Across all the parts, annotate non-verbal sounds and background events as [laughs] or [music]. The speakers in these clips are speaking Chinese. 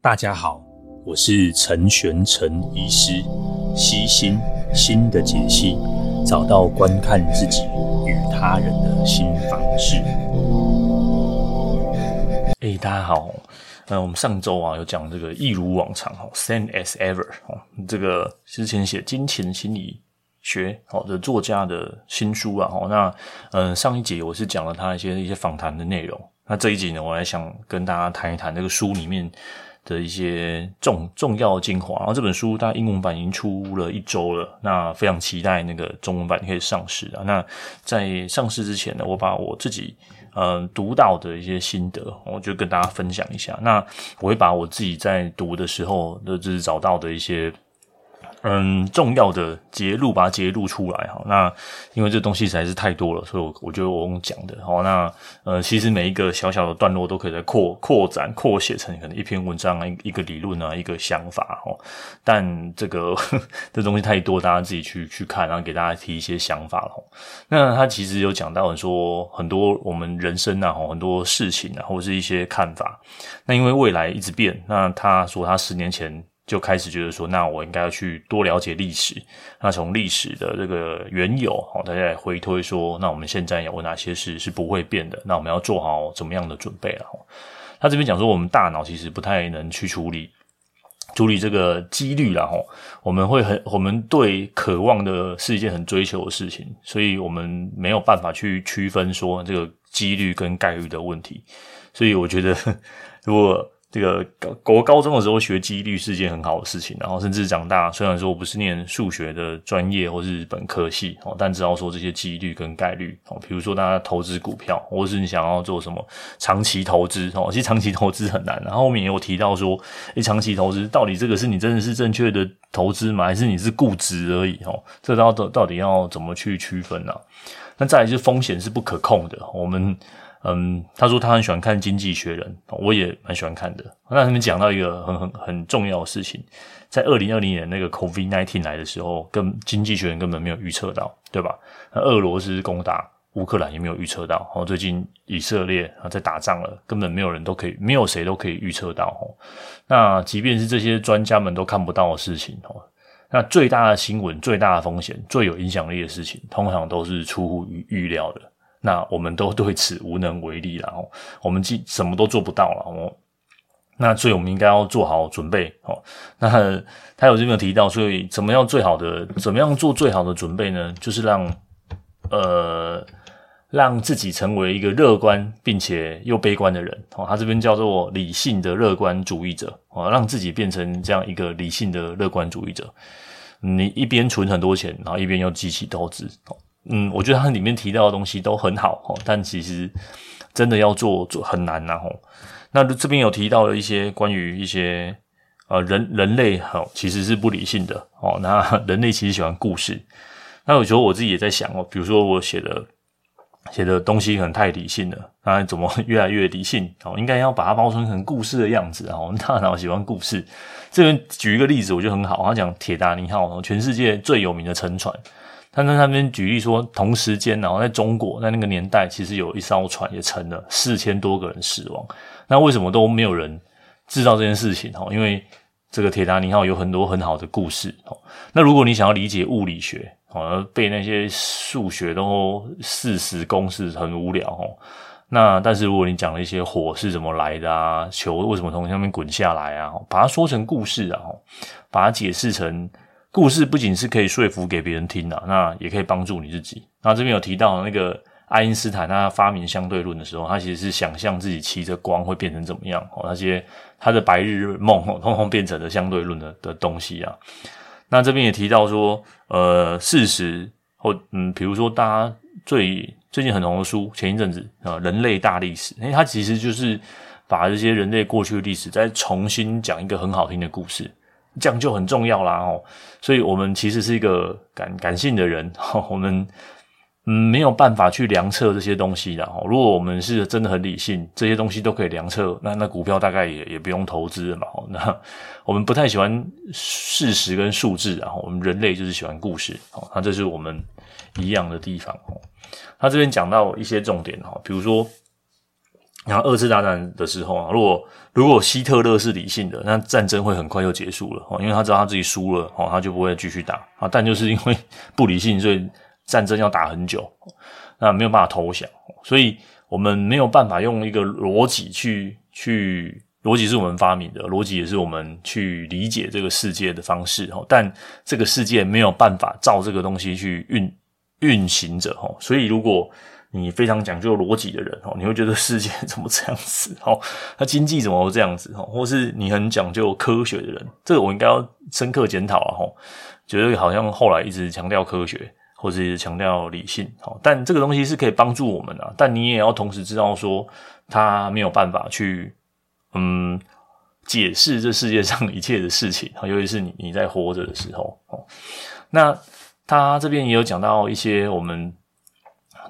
大家好，我是陈玄陈医师，悉心心的解析，找到观看自己与他人的新方式。哎、大家好，呃，我们上周啊有讲这个一如往常哈，same as ever 哦，这个之前写金钱心理学好的作家的新书啊，那嗯、上一集我是讲了他一些一些访谈的内容，那这一集呢，我还想跟大家谈一谈这个书里面。的一些重重要精华，然后这本书它英文版已经出了一周了，那非常期待那个中文版可以上市啊。那在上市之前呢，我把我自己嗯、呃、读到的一些心得，我就跟大家分享一下。那我会把我自己在读的时候，就是找到的一些。嗯，重要的揭露把它节录出来哈。那因为这东西实在是太多了，所以我我觉得我用讲的。好，那呃，其实每一个小小的段落都可以再扩扩展、扩写成可能一篇文章啊，一个理论啊，一个想法哈。但这个 [laughs] 这东西太多，大家自己去去看，然后给大家提一些想法了。那他其实有讲到说很多我们人生啊，很多事情啊，或是一些看法。那因为未来一直变，那他说他十年前。就开始觉得说，那我应该要去多了解历史。那从历史的这个缘由，好，大家来回推说，那我们现在有哪些事是不会变的？那我们要做好怎么样的准备了？他这边讲说，我们大脑其实不太能去处理处理这个几率了。吼，我们会很，我们对渴望的是一件很追求的事情，所以我们没有办法去区分说这个几率跟概率的问题。所以我觉得，[laughs] 如果这个高国高中的时候学几率是件很好的事情，然后甚至长大，虽然说我不是念数学的专业或是本科系哦，但知道说这些几率跟概率哦，比如说大家投资股票，或是你想要做什么长期投资哦，其实长期投资很难。然后后面也有提到说，诶，长期投资到底这个是你真的是正确的投资吗？还是你是固执而已哦？这到到到底要怎么去区分呢？那再来就是风险是不可控的，我们。嗯，他说他很喜欢看《经济学人》，我也蛮喜欢看的。那他们讲到一个很很很重要的事情，在二零二零年那个 COVID-19 来的时候，跟《经济学人》根本没有预测到，对吧？那俄罗斯攻打乌克兰也没有预测到。然后最近以色列啊在打仗了，根本没有人都可以，没有谁都可以预测到。哦那即便是这些专家们都看不到的事情，哦那最大的新闻、最大的风险、最有影响力的事情，通常都是出乎预预料的。那我们都对此无能为力了哦，[laughs] 我们既什么都做不到了哦。那所以我们应该要做好准备哦。[laughs] 那他有这边提到，所以怎么样最好的，怎么样做最好的准备呢？就是让呃让自己成为一个乐观并且又悲观的人哦。他这边叫做理性的乐观主义者哦，让自己变成这样一个理性的乐观主义者。你一边存很多钱，然后一边又积极投资哦。嗯，我觉得它里面提到的东西都很好哦，但其实真的要做做很难呐吼。那这边有提到了一些关于一些呃人人类哈其实是不理性的哦。那 [laughs] 人类其实喜欢故事。那有时候我自己也在想哦，比如说我写的写的东西可能太理性了，那怎么越来越理性哦？应该要把它包装成故事的样子啊。我们 [laughs] 大脑喜欢故事。这边举一个例子，我觉得很好。他讲铁达尼号，全世界最有名的沉船。他在那边举例说，同时间，然后在中国，在那个年代，其实有一艘船也沉了，四千多个人死亡。那为什么都没有人知道这件事情？因为这个铁达尼号有很多很好的故事。那如果你想要理解物理学，哦，被那些数学都事实公式很无聊。哦，那但是如果你讲了一些火是怎么来的啊，球为什么从上面滚下来啊，把它说成故事啊，把它解释成。故事不仅是可以说服给别人听的，那也可以帮助你自己。那这边有提到那个爱因斯坦，他发明相对论的时候，他其实是想象自己骑着光会变成怎么样哦，那些他的白日梦哦，通通变成了相对论的的东西啊。那这边也提到说，呃，事实或嗯，比如说大家最最近很红的书，前一阵子啊，《人类大历史》，因为，它其实就是把这些人类过去的历史再重新讲一个很好听的故事。这样就很重要啦哦，所以我们其实是一个感感性的人，[laughs] 我们嗯没有办法去量测这些东西的哦。如果我们是真的很理性，这些东西都可以量测，那那股票大概也也不用投资了嘛。[laughs] 那我们不太喜欢事实跟数字，然后我们人类就是喜欢故事哦。那这是我们一样的地方哦。他这边讲到一些重点哦，比如说然后二次大战的时候啊，如果如果希特勒是理性的，那战争会很快就结束了哦，因为他知道他自己输了哦，他就不会继续打啊。但就是因为不理性，所以战争要打很久，那没有办法投降，所以我们没有办法用一个逻辑去去，逻辑是我们发明的，逻辑也是我们去理解这个世界的方式哦。但这个世界没有办法照这个东西去运运行着哦，所以如果你非常讲究逻辑的人哦，你会觉得世界怎么这样子？哦，那经济怎么这样子？或是你很讲究科学的人，这个我应该要深刻检讨啊！吼，觉得好像后来一直强调科学，或是强调理性，但这个东西是可以帮助我们的，但你也要同时知道说，他没有办法去嗯解释这世界上一切的事情，尤其是你你在活着的时候，那他这边也有讲到一些我们。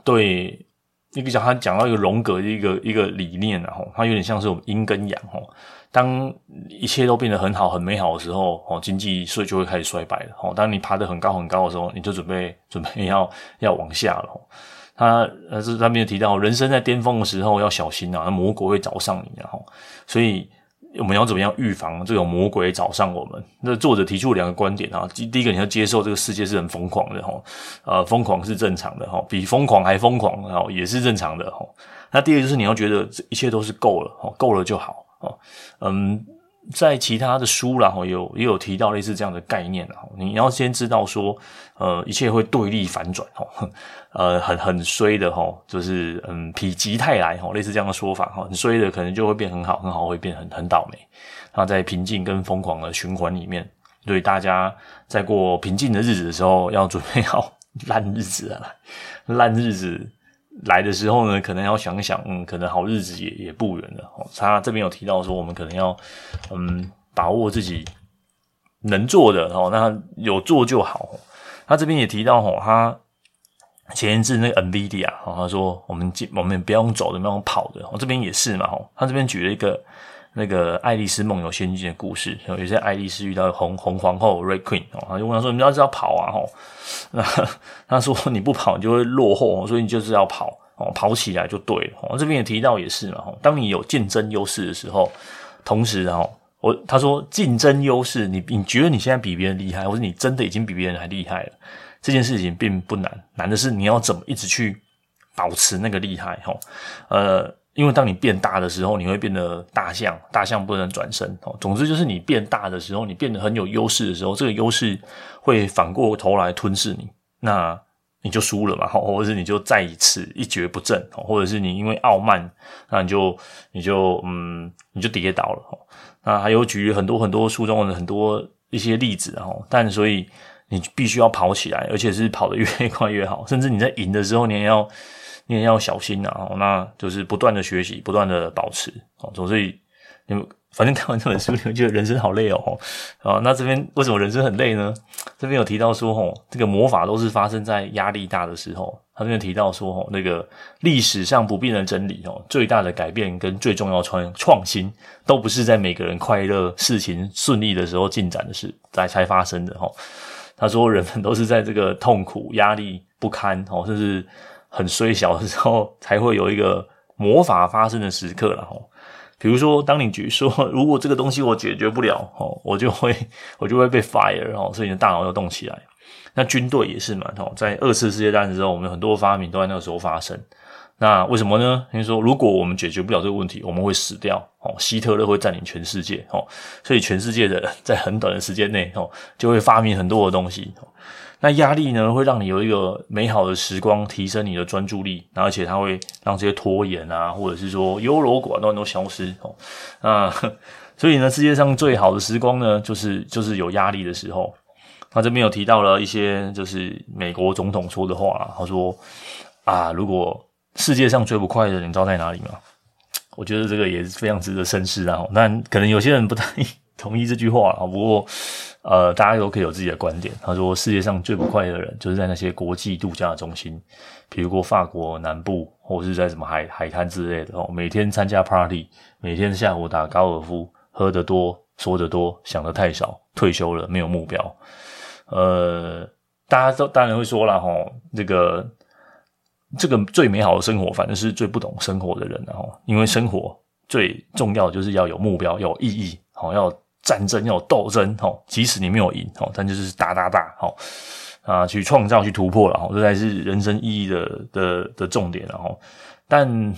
对，一个讲他讲到一个荣格的一个一个理念，然后他有点像是我们阴跟阳哦。当一切都变得很好很美好的时候，哦，经济所以就会开始衰败了。哦，当你爬得很高很高的时候，你就准备准备要 [laughs] 要往下了。他呃是他没有提到人生在巅峰的时候要小心啊，那魔鬼会找上你，然后所以。我们要怎么样预防这种魔鬼找上我们？那作者提出两个观点啊，第第一个你要接受这个世界是很疯狂的哈，呃，疯狂是正常的哈，比疯狂还疯狂哈，也是正常的哈。那第二个就是你要觉得这一切都是够了哈，够了就好啊，嗯。在其他的书然后，有也有提到类似这样的概念，哈，你要先知道说，呃，一切会对立反转，哈，[laughs] 呃，很很衰的，哈，就是嗯，否极泰来，哈，类似这样的说法，哈，很衰的可能就会变很好，很好会变很很倒霉。那在平静跟疯狂的循环里面，所以大家在过平静的日子的时候，要准备好 [laughs] 烂日子啊，烂日子。来的时候呢，可能要想想，嗯，可能好日子也也不远了。哦，他这边有提到说，我们可能要，嗯，把握自己能做的，哦，那有做就好。他这边也提到，哦，他前一阵那个 NVIDIA，哦，他说我们我们不要用走的，不要用跑的。我这边也是嘛，哦，他这边举了一个那个爱丽丝梦游仙境的故事，有些爱丽丝遇到红红皇后 Red Queen，哦，他就问他说，你要知道跑啊，哦。那他说你不跑你就会落后，所以你就是要跑哦，跑起来就对了。哦，这边也提到也是嘛，当你有竞争优势的时候，同时哦，我他说竞争优势，你你觉得你现在比别人厉害，或者你真的已经比别人还厉害了，这件事情并不难，难的是你要怎么一直去保持那个厉害。哈，呃，因为当你变大的时候，你会变得大象，大象不能转身。哦，总之就是你变大的时候，你变得很有优势的时候，这个优势。会反过头来吞噬你，那你就输了嘛，或者是你就再一次一蹶不振，或者是你因为傲慢，那你就你就嗯你就跌倒了。那还有举很多很多书中的很多一些例子，但所以你必须要跑起来，而且是跑得越快越好，甚至你在赢的时候，你也要你也要小心啊，那就是不断的学习，不断的保持，总之你们。反正看完这本书，你会觉得人生好累哦。啊，那这边为什么人生很累呢？这边有提到说，吼，这个魔法都是发生在压力大的时候。他这边提到说，吼，那个历史上不变的真理，哦，最大的改变跟最重要创创新，都不是在每个人快乐、事情顺利的时候进展的事才才发生的。吼，他说，人们都是在这个痛苦、压力不堪，哦，甚至很衰小的时候，才会有一个魔法发生的时刻了。吼。比如说，当你觉得说，如果这个东西我解决不了，哦，我就会 [laughs] 我就会被 fire，哦，所以你的大脑要动起来。那军队也是嘛，哦，在二次世界大战的时候，我们很多发明都在那个时候发生。那为什么呢？因为说，如果我们解决不了这个问题，我们会死掉，哦，希特勒会占领全世界，哦，所以全世界的人在很短的时间内，哦，就会发明很多的东西。那压力呢，会让你有一个美好的时光，提升你的专注力，而且它会让这些拖延啊，或者是说优柔寡断都消失哦。啊，[laughs] 所以呢，世界上最好的时光呢，就是就是有压力的时候。他这边有提到了一些，就是美国总统说的话，他说啊，如果世界上最不快的人，你知道在哪里吗？我觉得这个也是非常值得深思啊。但可能有些人不太同意这句话啊，不过。呃，大家都可以有自己的观点。他说，世界上最不快乐的人，就是在那些国际度假中心，比如说法国南部，或是在什么海海滩之类的哦。每天参加 party，每天下午打高尔夫，喝得多，说得多，想得太少，退休了没有目标。呃，大家都当然会说了哈，这个这个最美好的生活，反正是最不懂生活的人，然后因为生活最重要就是要有目标，要有意义，好，要战争，要有斗争，好，即使你没有赢，好，但就是打打打，好啊，去创造，去突破了，好，这才是人生意义的的的重点，然后，但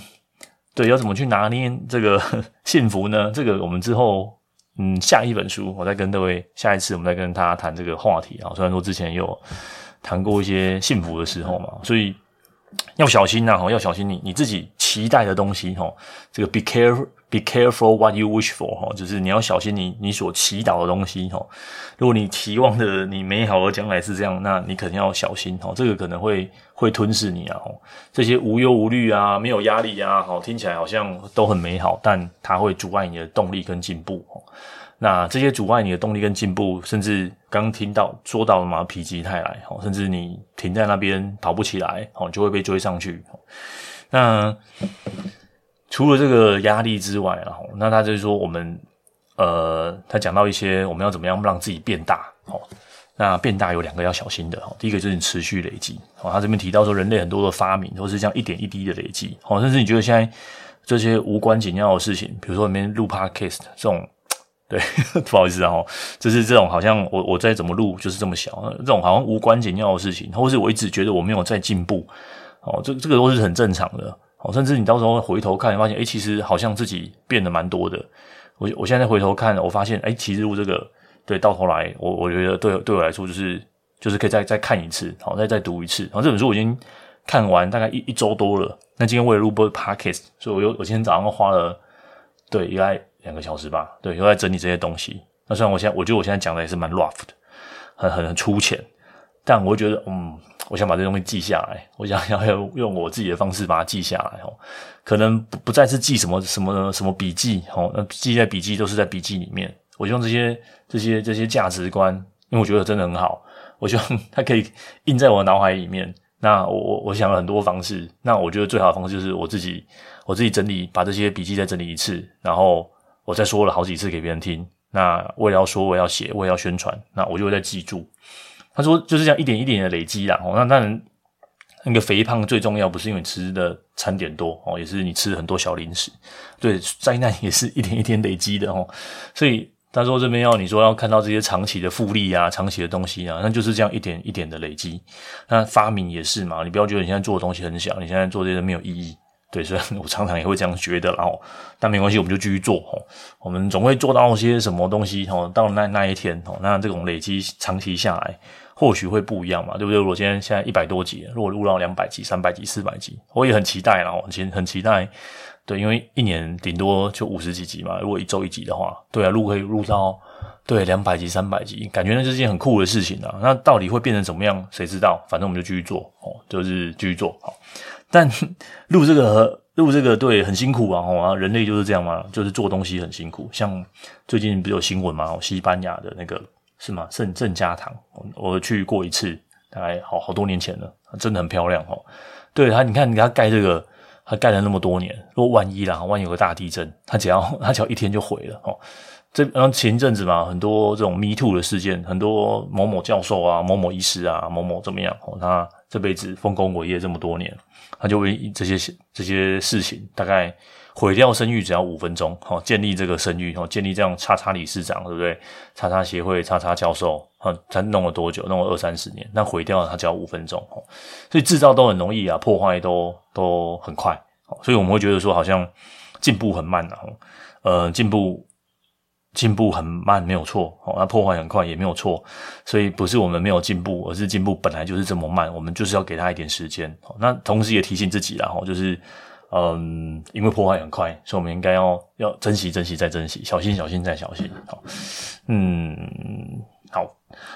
对，要怎么去拿捏这个 [laughs] 幸福呢？这个我们之后。嗯，下一本书我再跟各位，下一次我们再跟大家谈这个话题啊。虽然说之前有谈过一些幸福的时候嘛，所以要小心呐，哈，要小心你你自己期待的东西，哈，这个 be careful。Be careful what you wish for，哈，就是你要小心你你所祈祷的东西，哈。如果你期望的你美好的将来是这样，那你肯定要小心，哈，这个可能会会吞噬你啊，这些无忧无虑啊，没有压力啊，好，听起来好像都很美好，但它会阻碍你的动力跟进步，那这些阻碍你的动力跟进步，甚至刚听到说到了嘛，否极泰来，哈，甚至你停在那边跑不起来，好，就会被追上去，那。除了这个压力之外，然后那他就是说，我们呃，他讲到一些我们要怎么样让自己变大哦。那变大有两个要小心的哦。第一个就是你持续累积哦。他这边提到说，人类很多的发明都是这样一点一滴的累积哦。甚至你觉得现在这些无关紧要的事情，比如说里面录 podcast 这种，[tsk] 对，[laughs] 不好意思啊，就是这种好像我我再怎么录就是这么小，这种好像无关紧要的事情，或是我一直觉得我没有在进步哦，这这个都是很正常的。哦，甚至你到时候回头看，发现，诶，其实好像自己变得蛮多的。我我现在回头看，我发现，诶，其实我这个，对，到头来，我我觉得对对我来说，就是就是可以再再看一次，好，再再读一次。然后这本书我已经看完大概一一周多了。那今天为了录播 podcast，所以我又我今天早上花了对，应该两个小时吧，对，又在整理这些东西。那虽然我现在我觉得我现在讲的也是蛮 rough 的，很很粗浅，但我觉得，嗯。我想把这东西记下来，我想要用我自己的方式把它记下来哦。可能不不再是记什么什么什么笔记哦，那记在笔记都是在笔记里面。我希望这些这些这些价值观，因为我觉得真的很好，我希望它可以印在我的脑海里面。那我我我想了很多方式，那我觉得最好的方式就是我自己我自己整理，把这些笔记再整理一次，然后我再说了好几次给别人听。那我也要说，我也要写，我也要宣传，那我就会再记住。他说就是这样一点一点的累积啦，哦，那当然那个肥胖最重要不是因为吃的餐点多哦，也是你吃很多小零食，对，灾难也是一点一点累积的哦，所以他说这边要你说要看到这些长期的复利啊，长期的东西啊，那就是这样一点一点的累积。那发明也是嘛，你不要觉得你现在做的东西很小，你现在做这些没有意义。对，虽然我常常也会这样觉得，然后但没关系，我们就继续做哦。我们总会做到些什么东西哦。到了那那一天哦，那这种累积长期下来，或许会不一样嘛，对不对？我今天现在一百多集，如果录到两百集、三百集、四百集，我也很期待，然后其实很期待。对，因为一年顶多就五十几集嘛，如果一周一集的话，对啊，录可以录到对两百集、三百集，感觉那是件很酷的事情啊。那到底会变成怎么样？谁知道？反正我们就继续做哦，就是继续做好。但录这个录这个对很辛苦啊！哦，人类就是这样嘛，就是做东西很辛苦。像最近不是有新闻嘛？西班牙的那个是吗？圣圣家堂，我去过一次，大概好好多年前了，真的很漂亮哦。对他，你看你给他盖这个，他盖了那么多年，如果万一啦，万一有个大地震，他只要他只要一天就毁了哦。这然前一阵子嘛，很多这种 Me Too 的事件，很多某某教授啊、某某医师啊、某某怎么样哦，他这辈子丰功伟业这么多年。他就为这些这些事情，大概毁掉声誉只要五分钟，好，建立这个声誉，好，建立这样叉叉理事长，对不对？叉叉协会，叉叉教授，哈，他弄了多久？弄了二三十年，那毁掉了他只要五分钟，哦，所以制造都很容易啊，破坏都都很快，所以我们会觉得说好像进步很慢啊，呃，进步。进步很慢，没有错，哦，那破坏很快也没有错，所以不是我们没有进步，而是进步本来就是这么慢，我们就是要给他一点时间。那同时也提醒自己啦，哈，就是，嗯，因为破坏很快，所以我们应该要要珍惜、珍惜再珍惜，小心、小心再小心。好，嗯，好，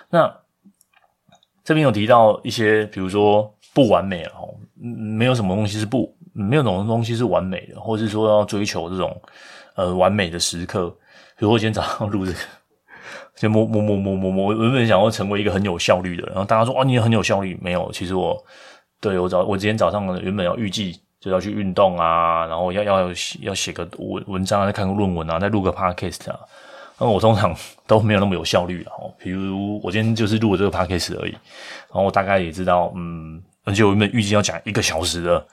那这边有提到一些，比如说不完美了，没有什么东西是不，没有什么东西是完美的，或是说要追求这种呃完美的时刻。比如我今天早上录这个，[laughs] 就摸摸摸摸摸摸，我原本想要成为一个很有效率的，然后大家说，哦，你很有效率，没有，其实我对我早我今天早上原本要预计就要去运动啊，然后要要要写个文文章啊，再看个论文啊，再录个 podcast 啊，那我通常都没有那么有效率哦。比如我今天就是录了这个 podcast 而已，然后我大概也知道，嗯，而且我原本预计要讲一个小时的，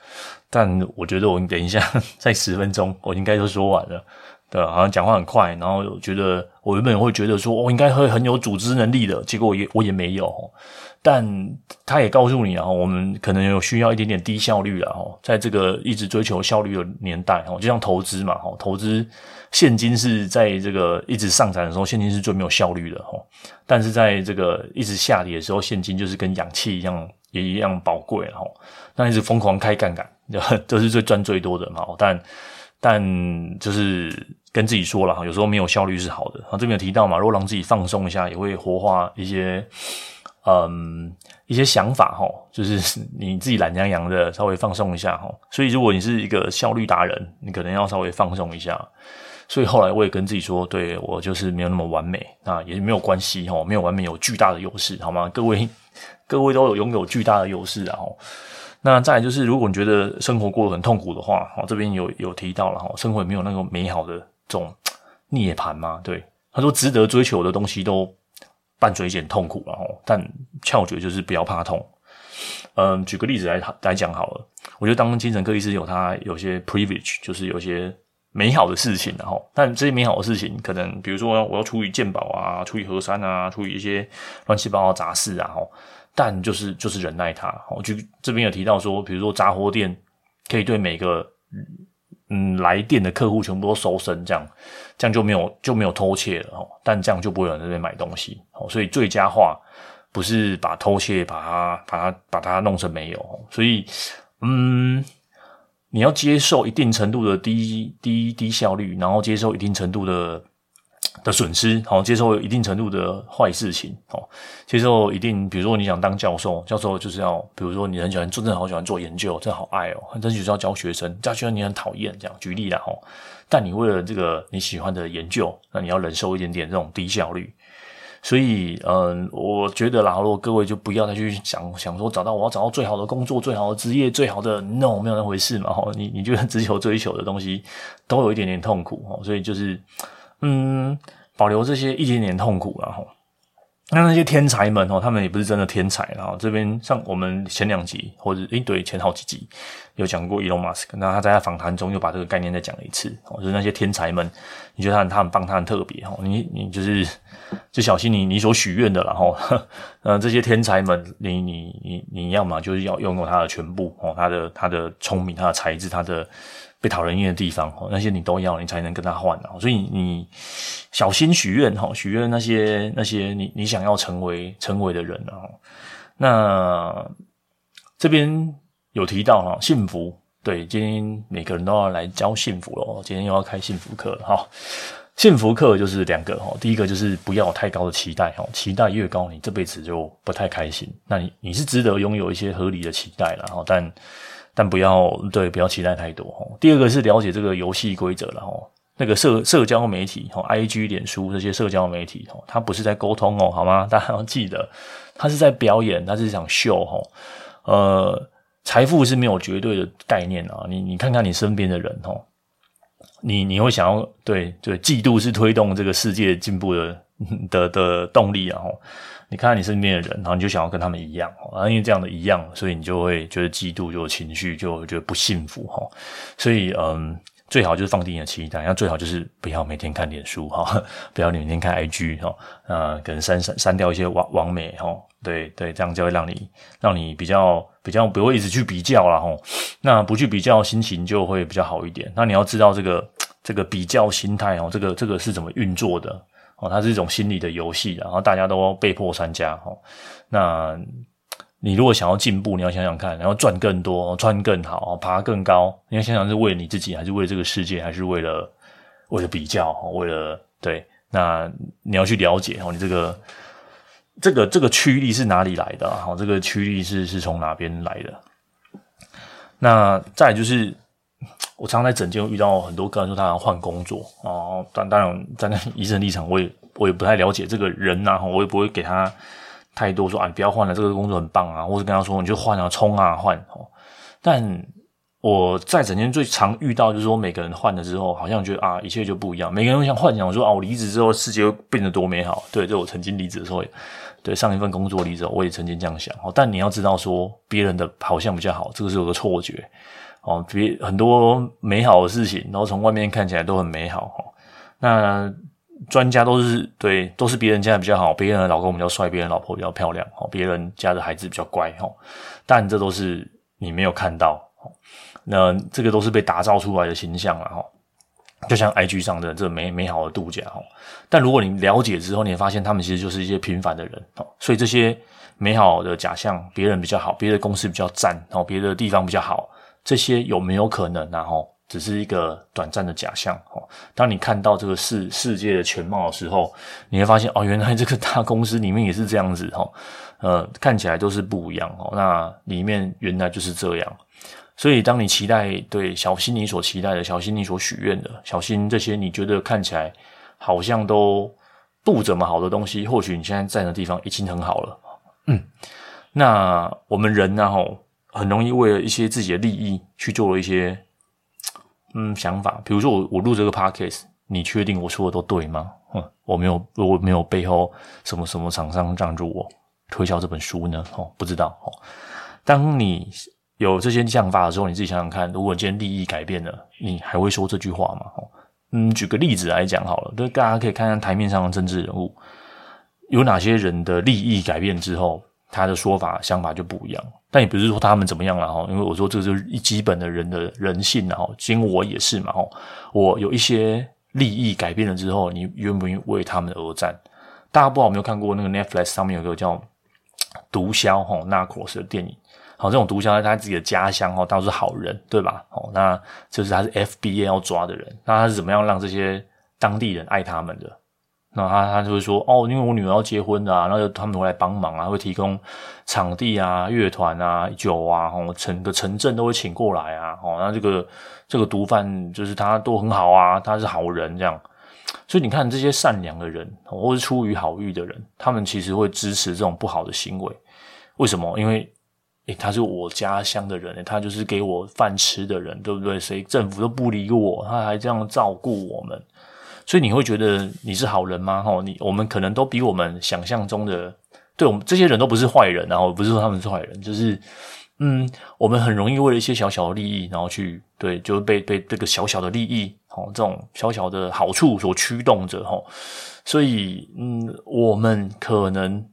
但我觉得我等一下 [laughs] 再十分钟，我应该都说完了。对，好像讲话很快，然后觉得我原本会觉得说，我、应该会很有组织能力的，结果也我也没有。但他也告诉你啊，我们可能有需要一点点低效率了哦，在这个一直追求效率的年代哦，就像投资嘛，哦，投资现金是在这个一直上涨的时候，现金是最没有效率的哦。但是在这个一直下跌的时候，现金就是跟氧气一样，也一样宝贵哦。那一直疯狂开杠杆，[laughs] 都是最赚最多的嘛。但但就是。跟自己说了哈，有时候没有效率是好的。啊，这边有提到嘛，如果让自己放松一下，也会活化一些，嗯，一些想法哈。就是 [laughs] 你自己懒洋洋的，稍微放松一下哈。所以，如果你是一个效率达人，你可能要稍微放松一下。所以后来我也跟自己说，对，我就是没有那么完美，那也没有关系哈，没有完美有巨大的优势，好吗？各位，各位都有拥有巨大的优势啊。那再来就是，如果你觉得生活过得很痛苦的话，哈，这边有有提到了哈，生活也没有那个美好的。这种 [tsk] 涅槃嘛？对，他说值得追求的东西都伴随一点痛苦，然后但窍诀就是不要怕痛。嗯，举个例子来来讲好了，我觉得当精神科医师有他有些 privilege，就是有些美好的事情，然后但这些美好的事情可能比如说我要处理健保啊，处理核酸啊，处理一些乱七八糟杂事啊，但就是就是忍耐它。我就这边有提到说，比如说杂货店可以对每个。嗯，来电的客户全部都收身，这样，这样就没有就没有偷窃了哦。但这样就不会有人在那边买东西哦。所以最佳化不是把偷窃把它把它把它弄成没有。所以，嗯，你要接受一定程度的低低低效率，然后接受一定程度的。的损失，好，接受一定程度的坏事情，哦，接受一定，比如说你想当教授，教授就是要，比如说你很喜欢，真的好喜欢做研究，真的好爱哦，很真就是要教学生，教学生你很讨厌这样，举例啦，吼，但你为了这个你喜欢的研究，那你要忍受一点点这种低效率，所以，嗯，我觉得啦，如果各位就不要再去想想说找到我要找到最好的工作、最好的职业、最好的，no，没有那回事嘛，吼，你你觉得 [laughs] 只求追求的东西都有一点点痛苦，吼，所以就是。嗯，保留这些一点点痛苦，然后那那些天才们哦，他们也不是真的天才。然后这边像我们前两集或者诶对前好几集有讲过 Elon Musk，那他在他访谈中又把这个概念再讲了一次哦，就是那些天才们，你觉得他很他很棒，他很特别哦，你你就是就小心你你所许愿的然后，呃 [laughs] 这些天才们，你你你你要么就是要拥有他的全部哦，他的他的聪明，他的才智，他的。被讨人厌的地方，那些你都要，你才能跟他换。所以你小心许愿，哈，许愿那些那些你你想要成为成为的人啊。那这边有提到哈，幸福，对，今天每个人都要来教幸福了。今天又要开幸福课了，哈。幸福课就是两个哈，第一个就是不要太高的期待，哈，期待越高，你这辈子就不太开心。那你你是值得拥有一些合理的期待了，哈，但。但不要对，不要期待太多哦。第二个是了解这个游戏规则了哦。那个社社交媒体哦，IG、脸书这些社交媒体哦，它不是在沟通哦，好吗？[laughs] 大家要记得，它是在表演，它是一场秀哦。呃，财富是没有绝对的概念啊。你你看看你身边的人哦，你你会想要对对，嫉妒是推动这个世界进步的 [laughs] 的的动力啊。你看你身边的人，然后你就想要跟他们一样，然后因为这样的一样，所以你就会觉得嫉妒，就有情绪，就觉得不幸福哈。所以，嗯，最好就是放低你的期待，那最好就是不要每天看脸书哈，[laughs] 不要每天看 IG 哈，呃，可能删删删掉一些网网美哈，对对，这样就会让你让你比较比较不会一直去比较啦哈。那不去比较，心情就会比较好一点。那你要知道这个这个比较心态哦，这个这个是怎么运作的？哦，它是一种心理的游戏，然后大家都被迫参加。哈，那你如果想要进步，你要想想看，然后赚更多，穿更好，爬更高，你要想想是为了你自己，还是为了这个世界，还是为了为了比较？为了对，那你要去了解哦，你这个这个这个驱力是哪里来的？哈，这个驱力是是从哪边来的？那再就是。我常在整间遇到很多个人说他要换工作哦，但当然站在医生立场，我也我也不太了解这个人呐，我也不会给他太多说啊，你不要换了，这个工作很棒啊，或者跟他说你就换啊，冲啊换哦。但我在整天最常遇到就是说，每个人换了之后，好像觉得啊，一切就不一样。每个人都想幻想说啊，我离职之后世界会变得多美好。对，这我曾经离职的时候，对上一份工作离职，我也曾经这样想。但你要知道说，别人的好像比较好，这个是有个错觉。哦，别很多美好的事情，然后从外面看起来都很美好哦。那专家都是对，都是别人家的比较好，别人的老公比较帅，别人老婆比较漂亮，哦，别人家的孩子比较乖，哦，但这都是你没有看到。那这个都是被打造出来的形象了哈，就像 IG 上的这美美好的度假哈。但如果你了解之后，你会发现他们其实就是一些平凡的人哦。所以这些美好的假象，别人比较好，别的公司比较赞哦，别的地方比较好，这些有没有可能然后，只是一个短暂的假象哦。当你看到这个世世界的全貌的时候，你会发现哦，原来这个大公司里面也是这样子哈。呃，看起来都是不一样哦。那里面原来就是这样。所以，当你期待对小心你所期待的，小心你所许愿的，小心这些你觉得看起来好像都不怎么好的东西，或许你现在在的地方已经很好了。嗯，那我们人呢，吼，很容易为了一些自己的利益去做了一些嗯想法。比如说我，我录这个 podcast，你确定我说的都对吗？嗯，我没有，我没有背后什么什么厂商赞助我推销这本书呢？哦，不知道。哦，当你。有这些想法的时候，你自己想想看，如果今天利益改变了，你还会说这句话吗？哦嗯，举个例子来讲好了，就大家可以看看台面上的政治人物，有哪些人的利益改变之后，他的说法想法就不一样。但也不是说他们怎么样了哈，因为我说这就是一基本的人的人性然后，今我也是嘛哈，我有一些利益改变了之后，你愿不愿意为他们而战？大家不知道有没有看过那个 Netflix 上面有个叫《毒枭》哈 Narcos 的电影。好，这种毒枭在他自己的家乡哦，都是好人，对吧？哦，那就是他是 FBA 要抓的人，那他是怎么样让这些当地人爱他们的？那他他就会说，哦，因为我女儿要结婚啊，然后他们会来帮忙啊，会提供场地啊、乐团啊、酒啊，哦，整个城镇都会请过来啊，哦，那这个这个毒贩就是他都很好啊，他是好人这样，所以你看这些善良的人，或是出于好意的人，他们其实会支持这种不好的行为，为什么？因为诶，他是我家乡的人，他就是给我饭吃的人，对不对？谁政府都不理我，他还这样照顾我们，所以你会觉得你是好人吗？齁，你我们可能都比我们想象中的，对我们这些人都不是坏人，然后不是说他们是坏人，就是嗯，我们很容易为了一些小小的利益，然后去对，就被被这个小小的利益，齁，这种小小的好处所驱动着，齁，所以嗯，我们可能。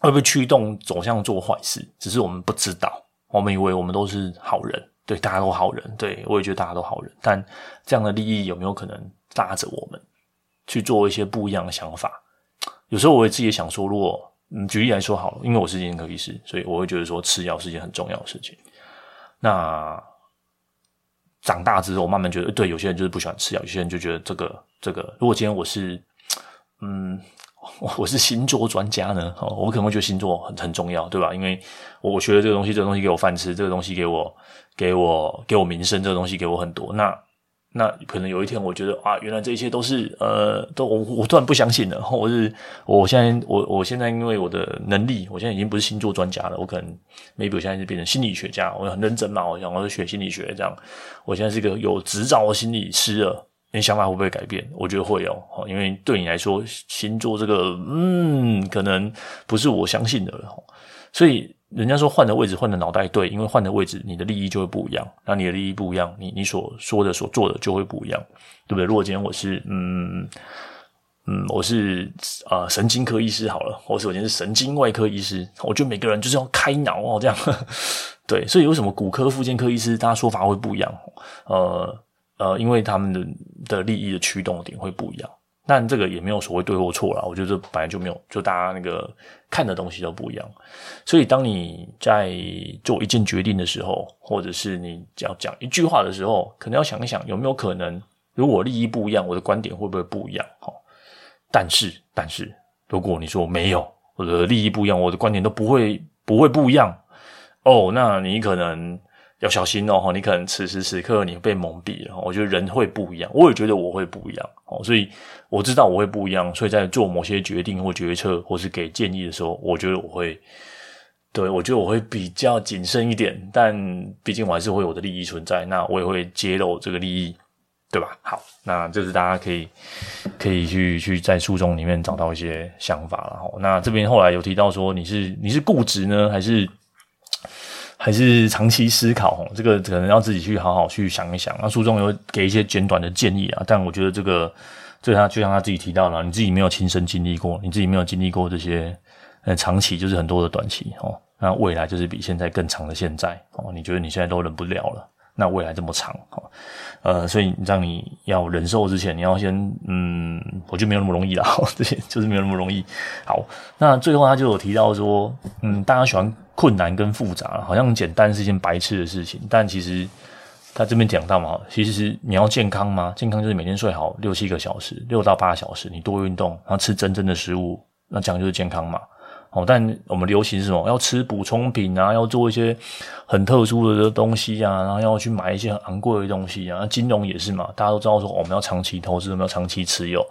会被驱动走向做坏事，只是我们不知道。我们以为我们都是好人，对，大家都好人，对，我也觉得大家都好人。但这样的利益有没有可能拉着我们去做一些不一样的想法？有时候我会自己也想说，如果嗯，举例来说好了，因为我是精神科医师，所以我会觉得说吃药是一件很重要的事情。那长大之后，我慢慢觉得，对，有些人就是不喜欢吃药，有些人就觉得这个这个。如果今天我是嗯。我是星座专家呢，我可能会觉得星座很很重要，对吧？因为我学的这个东西，这个东西给我饭吃，这个东西给我给我给我名声，这个东西给我很多。那那可能有一天，我觉得啊，原来这一切都是呃，都我我突然不相信了。或是我现在我我现在因为我的能力，我现在已经不是星座专家了，我可能 maybe 现在是变成心理学家，我很认真嘛，我想我是学心理学这样，我现在是一个有执照的心理师了。你想法会不会改变？我觉得会哦，因为对你来说，星座这个，嗯，可能不是我相信的。所以人家说换的位置，换的脑袋，对，因为换的位置，你的利益就会不一样。那你的利益不一样，你你所说的、所做的就会不一样，对不对？如果今天我是，嗯嗯，我是啊、呃、神经科医师好了，或是我今天是神经外科医师，我觉得每个人就是要开脑哦，这样。[laughs] 对，所以为什么骨科、复健科医师，大家说法会不一样？呃。呃，因为他们的的利益的驱动点会不一样，但这个也没有所谓对或错啦。我觉得这本来就没有，就大家那个看的东西都不一样。所以，当你在做一件决定的时候，或者是你要讲一句话的时候，可能要想一想有没有可能，如果利益不一样，我的观点会不会不一样？哈，但是，但是，如果你说没有，我的利益不一样，我的观点都不会不会不一样，哦，那你可能。要小心哦，你可能此时此刻你被蒙蔽了。我觉得人会不一样，我也觉得我会不一样哦，所以我知道我会不一样，所以在做某些决定或决策或是给建议的时候，我觉得我会对，我觉得我会比较谨慎一点，但毕竟我还是会有我的利益存在，那我也会揭露这个利益，对吧？好，那这是大家可以可以去去在书中里面找到一些想法了哈。那这边后来有提到说，你是你是固执呢，还是还是长期思考？哦，这个可能要自己去好好去想一想。那书中有给一些简短的建议啊，但我觉得这个这他就像他自己提到了，你自己没有亲身经历过，你自己没有经历过这些，呃，长期就是很多的短期哦。那未来就是比现在更长的现在哦，你觉得你现在都忍不了了，那未来这么长哦，呃，所以让你要忍受之前，你要先嗯，我觉得没有那么容易啦，[laughs] 这些就是没有那么容易。好，那最后他就有提到说，嗯，大家喜欢困难跟复杂，好像简单是一件白痴的事情，但其实他这边讲到嘛，其实你要健康吗？健康就是每天睡好六七个小时，六到八小时，你多运动，然后吃真正的食物，那这样就是健康嘛。哦，但我们流行是什么？要吃补充品啊，要做一些很特殊的东西啊，然后要去买一些很昂贵的东西啊。金融也是嘛，大家都知道说我们要长期投资，我们要长期持有，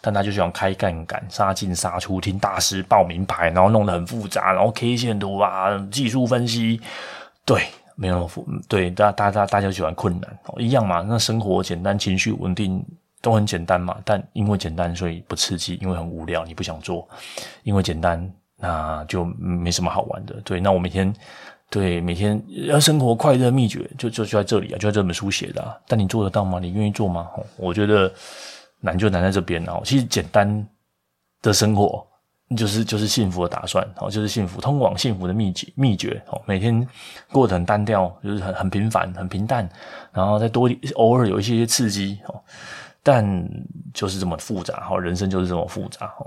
但他就喜欢开杠杆、杀进杀出，听大师报名牌，然后弄得很复杂，然后 K 线图啊、技术分析，对，没有那么复，对，大大家大家喜欢困难，一样嘛。那生活简单，情绪稳定。都很简单嘛，但因为简单，所以不刺激；因为很无聊，你不想做；因为简单。那就没什么好玩的，对。那我每天，对每天要生活快乐秘诀，就就就在这里啊，就在这本书写的。但你做得到吗？你愿意做吗？我觉得难就难在这边啊。其实简单的生活就是就是幸福的打算，哦，就是幸福通往幸福的秘诀秘诀哦。每天过得很单调，就是很很平凡，很平淡，然后再多偶尔有一些些刺激哦。但就是这么复杂哈，人生就是这么复杂哈。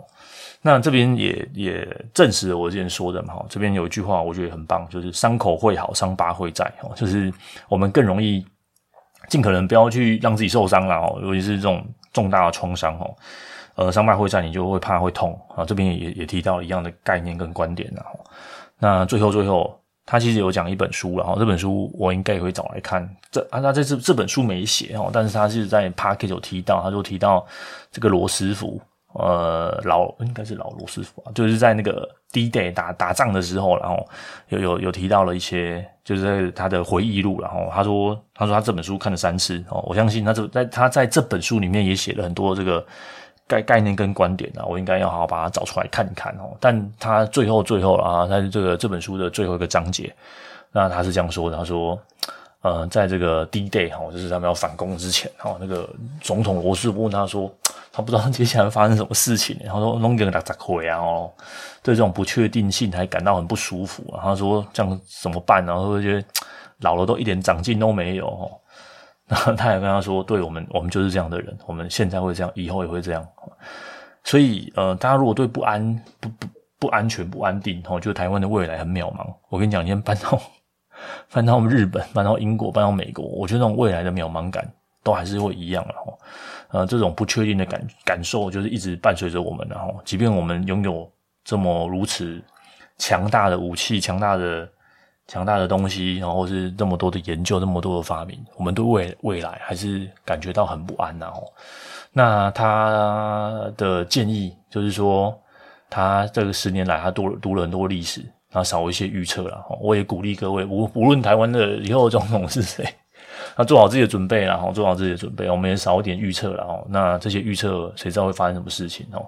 那这边也也证实了我之前说的嘛哈。这边有一句话我觉得很棒，就是伤口会好，伤疤会在哈。就是我们更容易尽可能不要去让自己受伤了哦，尤其是这种重大的创伤哦。呃，伤疤会在，你就会怕会痛啊。这边也也提到一样的概念跟观点然后，那最后最后。他其实有讲一本书，然后这本书我应该也会找来看。这啊，他这次这本书没写哦，但是他是在 Podcast 有提到，他就提到这个罗斯福，呃，老应该是老罗斯福啊，就是在那个 D-Day 打打仗的时候，然后有有有提到了一些，就是在他的回忆录，然后他说他说他这本书看了三次哦，我相信他这在他在这本书里面也写了很多这个。概概念跟观点啊，我应该要好好把它找出来看一看哦。但他最后最后啊，他这个这本书的最后一个章节，那他是这样说的：他说，呃，在这个 D-Day 哈，就是他们要反攻之前哈，那个总统罗斯福问他说，他不知道接下来发生什么事情。他说，弄个大杂烩啊，对这种不确定性还感到很不舒服。他说，这样怎么办？然后会觉得老了都一点长进都没有哦。然后他也跟他说：“对我们，我们就是这样的人。我们现在会这样，以后也会这样。所以，呃，大家如果对不安、不不不安全、不安定，哦，就台湾的未来很渺茫。我跟你讲，你先搬到 [laughs] 搬到日本、搬到英国、搬到美国，我觉得那种未来的渺茫感都还是会一样的。哈，呃，这种不确定的感感受，就是一直伴随着我们。然后，即便我们拥有这么如此强大的武器、强大的。”强大的东西，然后是这么多的研究，这么多的发明，我们对未未来还是感觉到很不安然后。那他的建议就是说，他这个十年来，他读读了很多历史，然后少一些预测了。我也鼓励各位，无无论台湾的以后的总统是谁，[laughs] 他做好自己的准备，然后做好自己的准备，我们也少一点预测了。哦，那这些预测，谁知道会发生什么事情哦？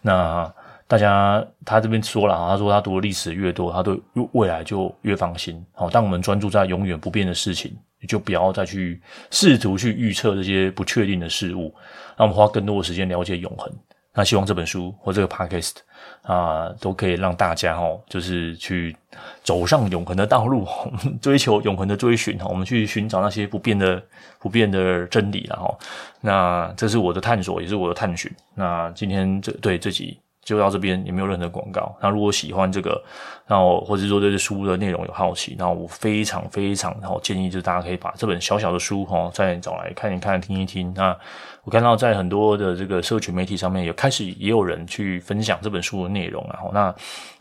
那。大家，他这边说了，他说他读的历史越多，他对未来就越放心。好，当我们专注在永远不变的事情，你就不要再去试图去预测这些不确定的事物。那我们花更多的时间了解永恒。那希望这本书或这个 podcast 啊，都可以让大家哦，就是去走上永恒的道路，[laughs] 追求永恒的追寻。我们去寻找那些不变的、不变的真理，然后，那这是我的探索，也是我的探寻。那今天这对这集。就到这边也没有任何广告。那如果喜欢这个，然后或者说对这书的内容有好奇，那我非常非常然后建议就是大家可以把这本小小的书哈再找来看一看、听一听。那我看到在很多的这个社群媒体上面也开始也有人去分享这本书的内容，然后那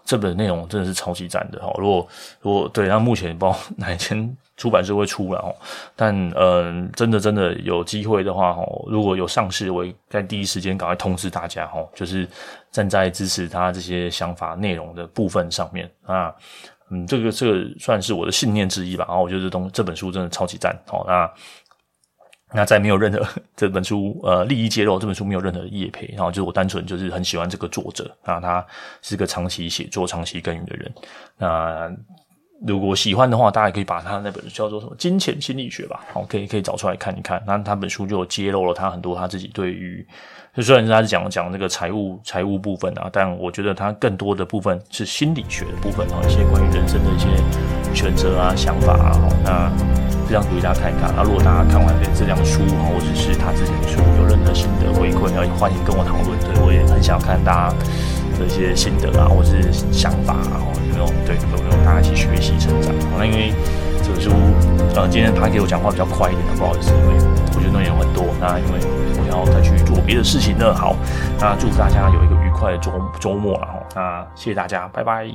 这本内容真的是超级赞的哈。如果如果对，那目前不知道 [laughs] 哪一天。出版社会出了哦，但嗯、真的真的有机会的话哦，如果有上市，我会在第一时间赶快通知大家哦，就是站在支持他这些想法内容的部分上面啊，嗯，这个这个算是我的信念之一吧。然后我觉得这东这本书真的超级赞。好，那那在没有任何这本书呃利益揭露，这本书没有任何的业配，然后就是我单纯就是很喜欢这个作者啊，他是个长期写作、长期耕耘的人。那如果喜欢的话，大家也可以把他那本叫做什么《金钱心理学》吧，好，可以可以找出来看一看。那他本书就揭露了他很多他自己对于。就虽然他是讲讲那个财务财务部分啊，但我觉得他更多的部分是心理学的部分啊，一些关于人生的一些选择啊、想法啊。好那非常鼓励大家看一看。那如果大家看完这两书啊，或者是他之前的书有任何心得回馈，要欢迎跟我讨论。对，我也很想看大家的一些心得啊，或者是想法啊，有没有对有没有大家一起学习成长。那因为这个书呃，今天他给我讲话比较快一点，不好意思，因为我觉得内容很多。那因为我要再去做别的事情了。好，那祝福大家有一个愉快的周周末了哈。那谢谢大家，拜拜。